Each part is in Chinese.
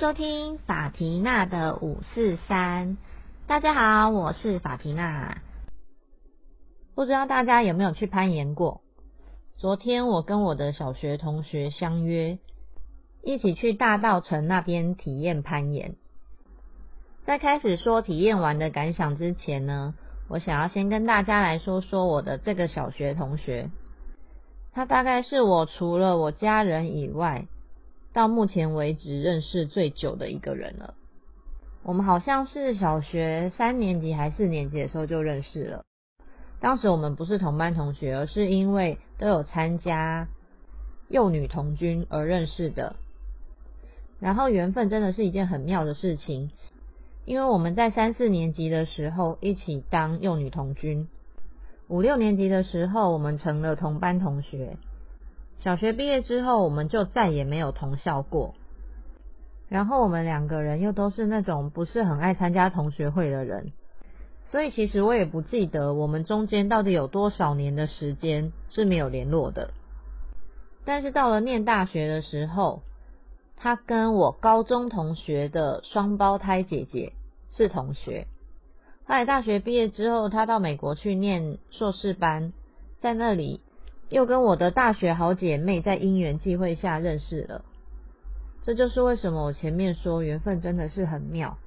收听法缇娜的五四三。大家好，我是法缇娜。不知道大家有没有去攀岩过？昨天我跟我的小学同学相约，一起去大道城那边体验攀岩。在开始说体验完的感想之前呢，我想要先跟大家来说说我的这个小学同学。他大概是我除了我家人以外。到目前为止认识最久的一个人了。我们好像是小学三年级还四年级的时候就认识了。当时我们不是同班同学，而是因为都有参加幼女童军而认识的。然后缘分真的是一件很妙的事情，因为我们在三四年级的时候一起当幼女童军，五六年级的时候我们成了同班同学。小学毕业之后，我们就再也没有同校过。然后我们两个人又都是那种不是很爱参加同学会的人，所以其实我也不记得我们中间到底有多少年的时间是没有联络的。但是到了念大学的时候，他跟我高中同学的双胞胎姐姐是同学。后来大学毕业之后，他到美国去念硕士班，在那里。又跟我的大学好姐妹在因缘际会下认识了，这就是为什么我前面说缘分真的是很妙。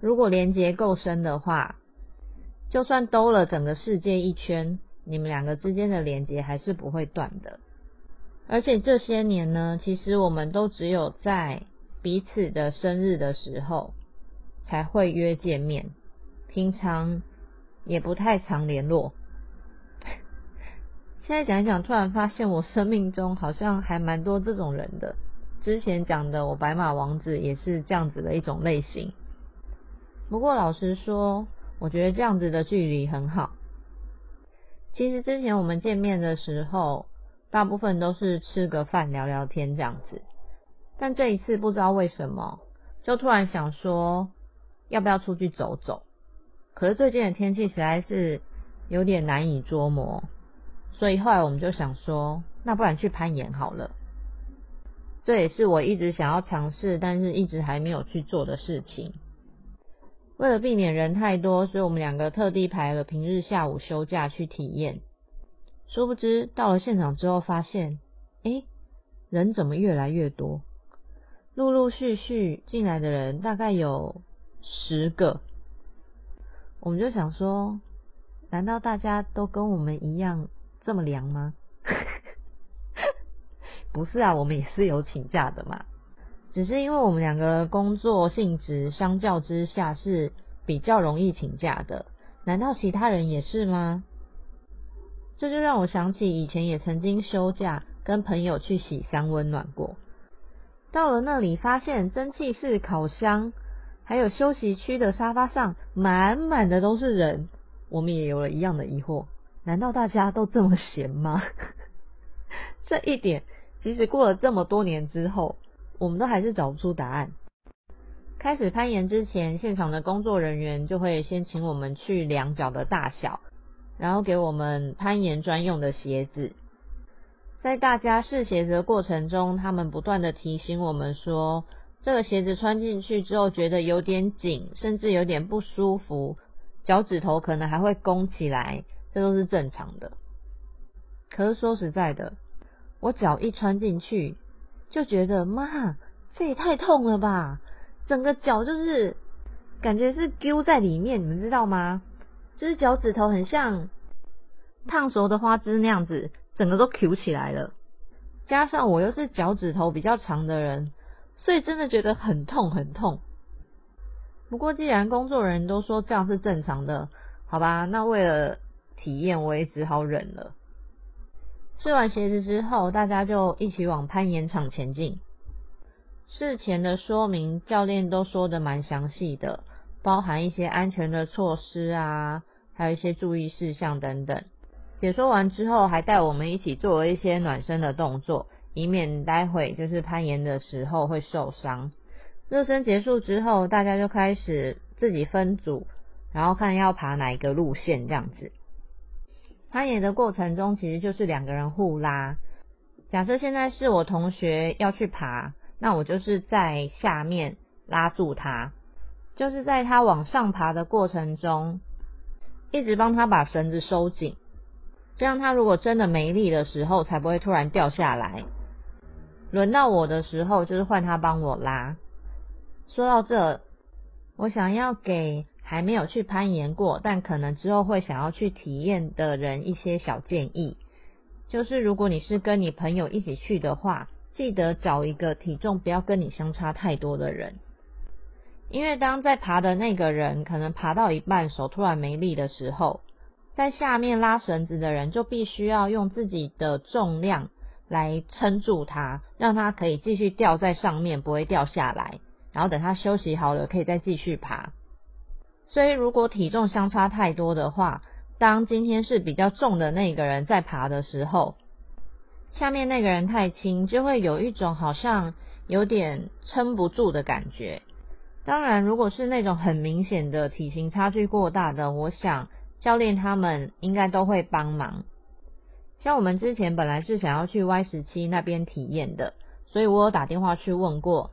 如果连结够深的话，就算兜了整个世界一圈，你们两个之间的连结还是不会断的。而且这些年呢，其实我们都只有在彼此的生日的时候才会约见面，平常也不太常联络。现在讲一讲，突然发现我生命中好像还蛮多这种人的。之前讲的我白马王子也是这样子的一种类型。不过老实说，我觉得这样子的距离很好。其实之前我们见面的时候，大部分都是吃个饭聊聊天这样子。但这一次不知道为什么，就突然想说要不要出去走走。可是最近的天气实在是有点难以捉摸。所以后来我们就想说，那不然去攀岩好了。这也是我一直想要尝试，但是一直还没有去做的事情。为了避免人太多，所以我们两个特地排了平日下午休假去体验。殊不知到了现场之后，发现，哎，人怎么越来越多？陆陆续续进来的人大概有十个。我们就想说，难道大家都跟我们一样？这么凉吗？不是啊，我们也是有请假的嘛。只是因为我们两个工作性质相较之下是比较容易请假的。难道其他人也是吗？这就让我想起以前也曾经休假跟朋友去洗三温暖过。到了那里，发现蒸汽室烤箱还有休息区的沙发上满满的都是人，我们也有了一样的疑惑。难道大家都这么闲吗？这一点其实过了这么多年之后，我们都还是找不出答案。开始攀岩之前，现场的工作人员就会先请我们去量脚的大小，然后给我们攀岩专用的鞋子。在大家试鞋子的过程中，他们不断的提醒我们说，这个鞋子穿进去之后觉得有点紧，甚至有点不舒服，脚趾头可能还会弓起来。这都是正常的，可是说实在的，我脚一穿进去就觉得妈，这也太痛了吧！整个脚就是感觉是丢在里面，你们知道吗？就是脚趾头很像烫熟的花枝那样子，整个都 Q 起来了。加上我又是脚趾头比较长的人，所以真的觉得很痛很痛。不过既然工作人员都说这样是正常的，好吧，那为了。体验我也只好忍了。试完鞋子之后，大家就一起往攀岩场前进。事前的说明，教练都说的蛮详细的，包含一些安全的措施啊，还有一些注意事项等等。解说完之后，还带我们一起做了一些暖身的动作，以免待会就是攀岩的时候会受伤。热身结束之后，大家就开始自己分组，然后看要爬哪一个路线这样子。攀岩的过程中，其实就是两个人互拉。假设现在是我同学要去爬，那我就是在下面拉住他，就是在他往上爬的过程中，一直帮他把绳子收紧，这样他如果真的没力的时候，才不会突然掉下来。轮到我的时候，就是换他帮我拉。说到这，我想要给还没有去攀岩过，但可能之后会想要去体验的人一些小建议，就是如果你是跟你朋友一起去的话，记得找一个体重不要跟你相差太多的人，因为当在爬的那个人可能爬到一半手突然没力的时候，在下面拉绳子的人就必须要用自己的重量。来撑住它，让它可以继续吊在上面，不会掉下来。然后等它休息好了，可以再继续爬。所以如果体重相差太多的话，当今天是比较重的那个人在爬的时候，下面那个人太轻，就会有一种好像有点撑不住的感觉。当然，如果是那种很明显的体型差距过大的，我想教练他们应该都会帮忙。像我们之前本来是想要去 Y 十七那边体验的，所以我有打电话去问过，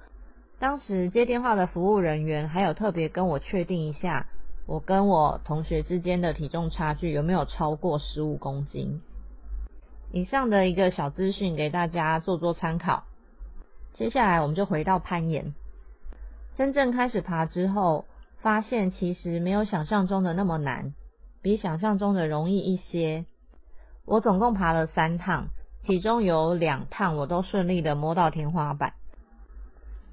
当时接电话的服务人员还有特别跟我确定一下，我跟我同学之间的体重差距有没有超过十五公斤。以上的一个小资讯给大家做做参考。接下来我们就回到攀岩，真正开始爬之后，发现其实没有想象中的那么难，比想象中的容易一些。我总共爬了三趟，其中有两趟我都顺利的摸到天花板。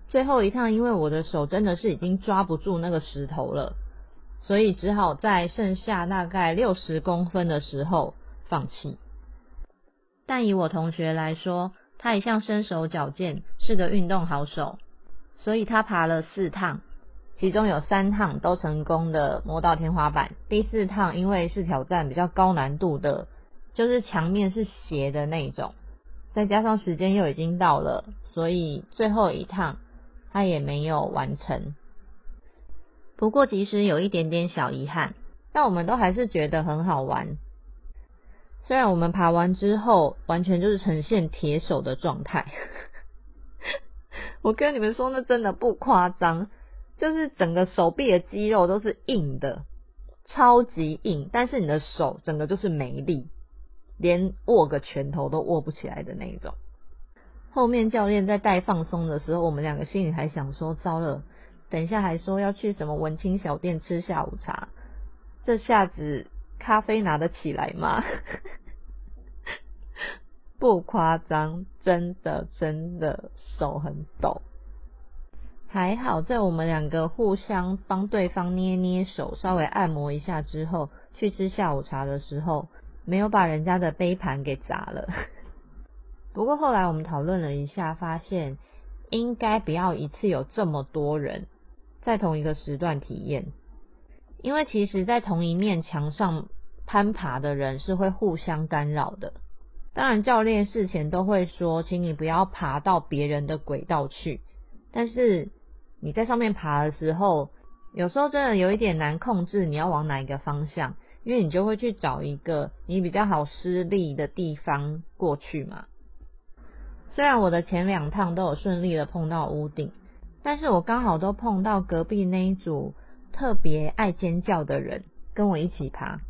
最后一趟，因为我的手真的是已经抓不住那个石头了，所以只好在剩下大概六十公分的时候放弃。但以我同学来说，他一向身手矫健，是个运动好手，所以他爬了四趟，其中有三趟都成功的摸到天花板。第四趟因为是挑战比较高难度的。就是墙面是斜的那种，再加上时间又已经到了，所以最后一趟他也没有完成。不过即使有一点点小遗憾，但我们都还是觉得很好玩。虽然我们爬完之后完全就是呈现铁手的状态，我跟你们说，那真的不夸张，就是整个手臂的肌肉都是硬的，超级硬，但是你的手整个就是没力。连握个拳头都握不起来的那一种。后面教练在带放松的时候，我们两个心里还想说：糟了，等一下还说要去什么文青小店吃下午茶，这下子咖啡拿得起来吗？不夸张，真的真的手很抖。还好在我们两个互相帮对方捏捏手，稍微按摩一下之后，去吃下午茶的时候。没有把人家的杯盘给砸了。不过后来我们讨论了一下，发现应该不要一次有这么多人在同一个时段体验，因为其实，在同一面墙上攀爬的人是会互相干扰的。当然，教练事前都会说，请你不要爬到别人的轨道去。但是你在上面爬的时候，有时候真的有一点难控制，你要往哪一个方向。因为你就会去找一个你比较好施力的地方过去嘛。虽然我的前两趟都有顺利的碰到屋顶，但是我刚好都碰到隔壁那一组特别爱尖叫的人跟我一起爬。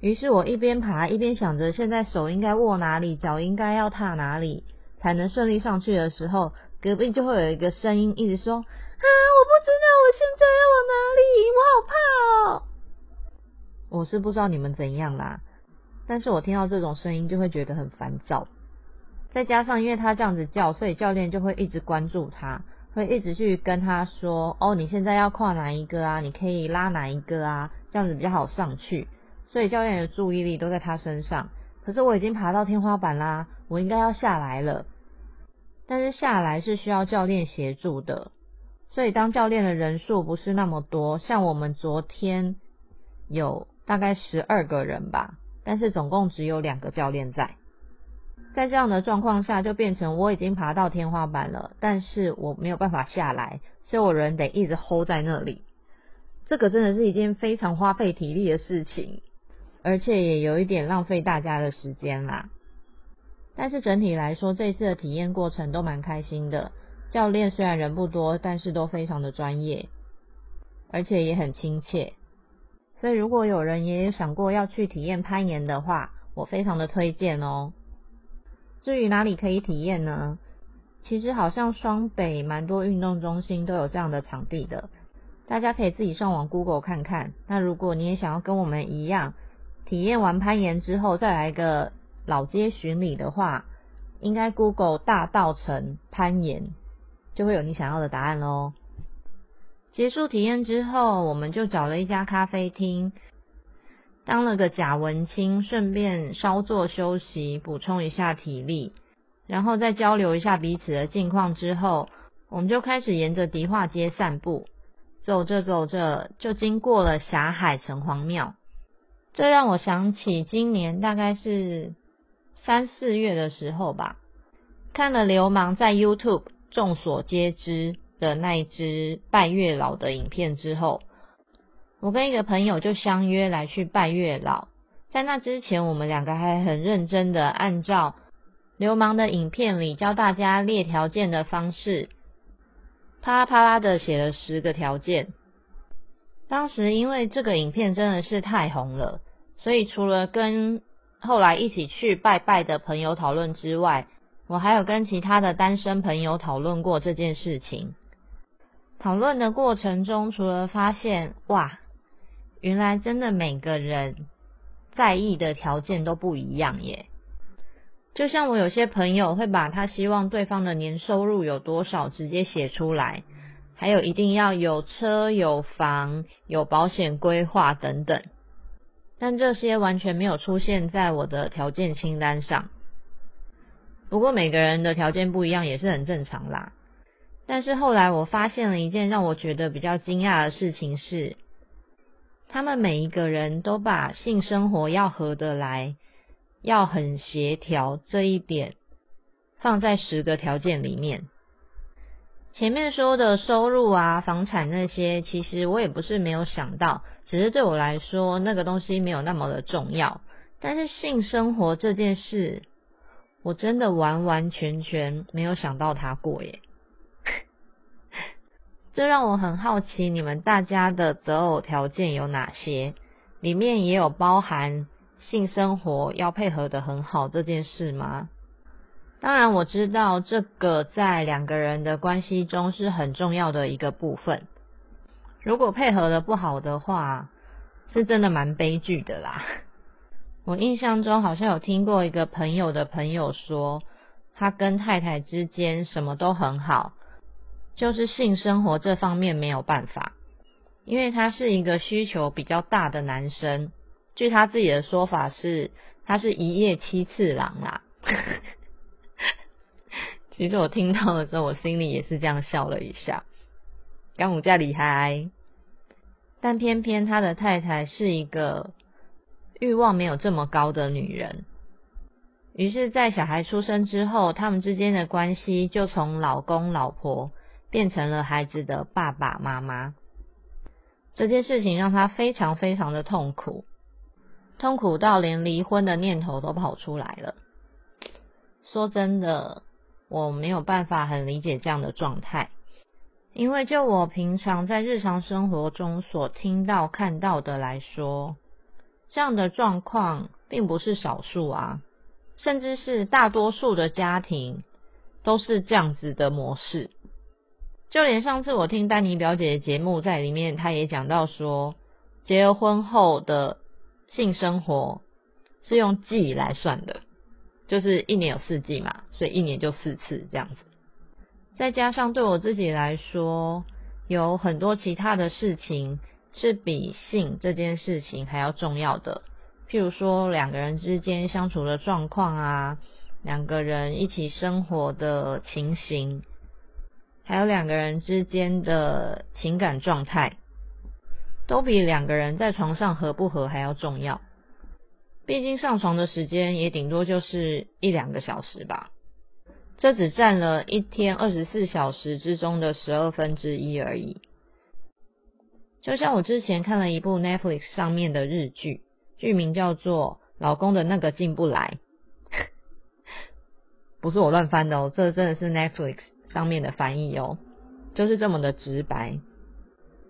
于是我一边爬一边想着，现在手应该握哪里，脚应该要踏哪里，才能顺利上去的时候，隔壁就会有一个声音一直说：“啊，我不知道我现在要往哪里，我好怕哦。”我是不知道你们怎样啦，但是我听到这种声音就会觉得很烦躁。再加上因为他这样子叫，所以教练就会一直关注他，会一直去跟他说：“哦，你现在要跨哪一个啊？你可以拉哪一个啊？这样子比较好上去。”所以教练的注意力都在他身上。可是我已经爬到天花板啦，我应该要下来了。但是下来是需要教练协助的，所以当教练的人数不是那么多，像我们昨天有。大概十二个人吧，但是总共只有两个教练在。在这样的状况下，就变成我已经爬到天花板了，但是我没有办法下来，所以我人得一直 hold 在那里。这个真的是一件非常花费体力的事情，而且也有一点浪费大家的时间啦。但是整体来说，这次的体验过程都蛮开心的。教练虽然人不多，但是都非常的专业，而且也很亲切。所以如果有人也有想过要去体验攀岩的话，我非常的推荐哦。至于哪里可以体验呢？其实好像双北蛮多运动中心都有这样的场地的，大家可以自己上网 Google 看看。那如果你也想要跟我们一样，体验完攀岩之后再来一个老街巡礼的话，应该 Google 大道城攀岩就会有你想要的答案喽。结束体验之后，我们就找了一家咖啡厅，当了个假文青，顺便稍作休息，补充一下体力。然后再交流一下彼此的近况之后，我们就开始沿着迪化街散步。走着走着，就经过了霞海城隍庙。这让我想起今年大概是三四月的时候吧，看了流氓在 YouTube 众所皆知的那一支拜月老的影片之后，我跟一个朋友就相约来去拜月老。在那之前，我们两个还很认真的按照。流氓的影片里教大家列条件的方式，啪啦啪啦的写了十个条件。当时因为这个影片真的是太红了，所以除了跟后来一起去拜拜的朋友讨论之外，我还有跟其他的单身朋友讨论过这件事情。讨论的过程中，除了发现哇，原来真的每个人在意的条件都不一样耶。就像我有些朋友会把他希望对方的年收入有多少直接写出来，还有一定要有车有房有保险规划等等，但这些完全没有出现在我的条件清单上。不过每个人的条件不一样也是很正常啦。但是后来我发现了一件让我觉得比较惊讶的事情是，他们每一个人都把性生活要合得来。要很协调这一点放在十个条件里面。前面说的收入啊、房产那些，其实我也不是没有想到，只是对我来说那个东西没有那么的重要。但是性生活这件事，我真的完完全全没有想到它过耶。这让我很好奇，你们大家的择偶条件有哪些？里面也有包含。性生活要配合的很好这件事吗？当然我知道这个在两个人的关系中是很重要的一个部分。如果配合的不好的话，是真的蛮悲剧的啦。我印象中好像有听过一个朋友的朋友说，他跟太太之间什么都很好，就是性生活这方面没有办法，因为他是一个需求比较大的男生。据他自己的说法是，他是一夜七次郎啦。其实我听到的时候，我心里也是这样笑了一下。干五家厉害，但偏偏他的太太是一个欲望没有这么高的女人。于是，在小孩出生之后，他们之间的关系就从老公老婆变成了孩子的爸爸妈妈。这件事情让他非常非常的痛苦。痛苦到连离婚的念头都跑出来了。说真的，我没有办法很理解这样的状态，因为就我平常在日常生活中所听到看到的来说，这样的状况并不是少数啊，甚至是大多数的家庭都是这样子的模式。就连上次我听丹尼表姐的节目，在里面她也讲到说，结了婚后的。性生活是用季来算的，就是一年有四季嘛，所以一年就四次这样子。再加上对我自己来说，有很多其他的事情是比性这件事情还要重要的，譬如说两个人之间相处的状况啊，两个人一起生活的情形，还有两个人之间的情感状态。都比两个人在床上合不合还要重要，毕竟上床的时间也顶多就是一两个小时吧，这只占了一天二十四小时之中的十二分之一而已。就像我之前看了一部 Netflix 上面的日剧，剧名叫做《老公的那个进不来》，不是我乱翻的哦，这真的是 Netflix 上面的翻译哦，就是这么的直白。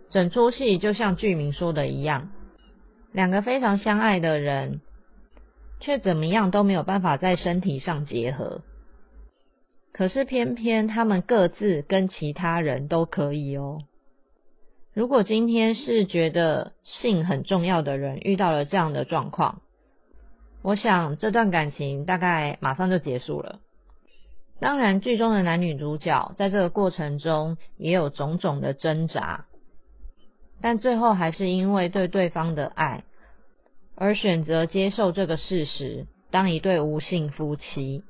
整出戏就像剧名说的一样，两个非常相爱的人，却怎么样都没有办法在身体上结合。可是偏偏他们各自跟其他人都可以哦。如果今天是觉得性很重要的人遇到了这样的状况，我想这段感情大概马上就结束了。当然，剧中的男女主角在这个过程中也有种种的挣扎。但最后还是因为对对方的爱，而选择接受这个事实，当一对无性夫妻。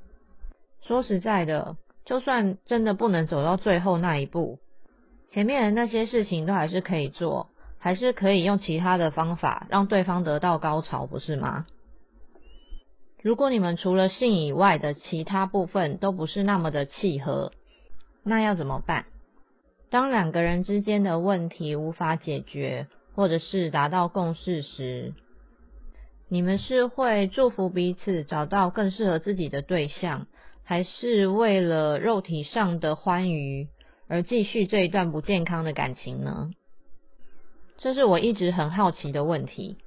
说实在的，就算真的不能走到最后那一步，前面的那些事情都还是可以做，还是可以用其他的方法让对方得到高潮，不是吗？如果你们除了性以外的其他部分都不是那么的契合，那要怎么办？当两个人之间的问题无法解决，或者是达到共识时，你们是会祝福彼此找到更适合自己的对象，还是为了肉体上的欢愉而继续这一段不健康的感情呢？这是我一直很好奇的问题。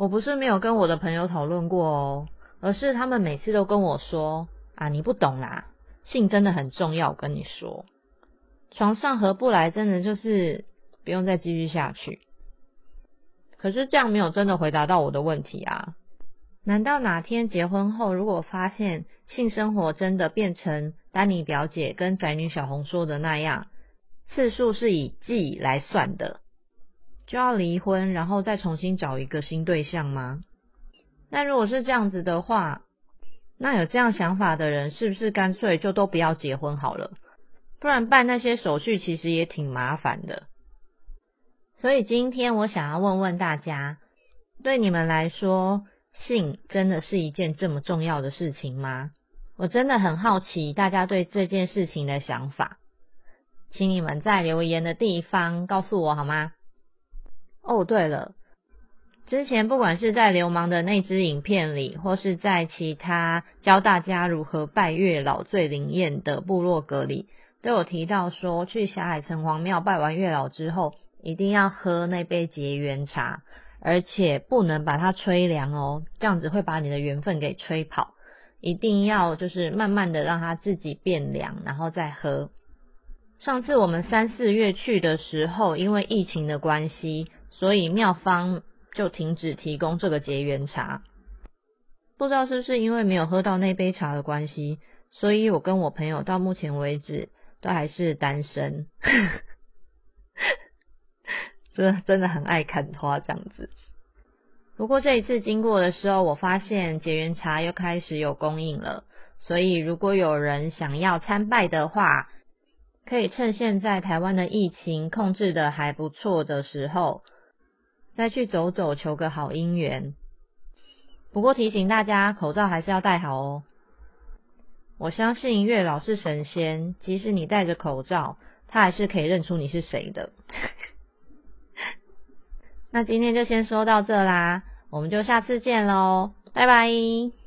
我不是没有跟我的朋友讨论过哦，而是他们每次都跟我说：“啊，你不懂啦，性真的很重要。”我跟你说。床上合不来，真的就是不用再继续下去。可是这样没有真的回答到我的问题啊！难道哪天结婚后，如果发现性生活真的变成丹尼表姐跟宅女小红说的那样，次数是以季来算的，就要离婚，然后再重新找一个新对象吗？那如果是这样子的话，那有这样想法的人，是不是干脆就都不要结婚好了？不然办那些手续其实也挺麻烦的，所以今天我想要问问大家，对你们来说，性真的是一件这么重要的事情吗？我真的很好奇大家对这件事情的想法，请你们在留言的地方告诉我好吗？哦，对了，之前不管是在流氓的那支影片里，或是在其他教大家如何拜月老最灵验的部落格里。都有提到说，去霞海城隍庙拜完月老之后，一定要喝那杯结缘茶，而且不能把它吹凉哦，这样子会把你的缘分给吹跑。一定要就是慢慢的让它自己变凉，然后再喝。上次我们三四月去的时候，因为疫情的关系，所以妙方就停止提供这个结缘茶。不知道是不是因为没有喝到那杯茶的关系，所以我跟我朋友到目前为止。都还是单身，真的真的很爱看花这样子。不过这一次经过的时候，我发现结缘茶又开始有供应了，所以如果有人想要参拜的话，可以趁现在台湾的疫情控制的还不错的时候，再去走走，求个好姻缘。不过提醒大家，口罩还是要戴好哦。我相信月老是神仙，即使你戴着口罩，他还是可以认出你是谁的。那今天就先说到这啦，我们就下次见喽，拜拜。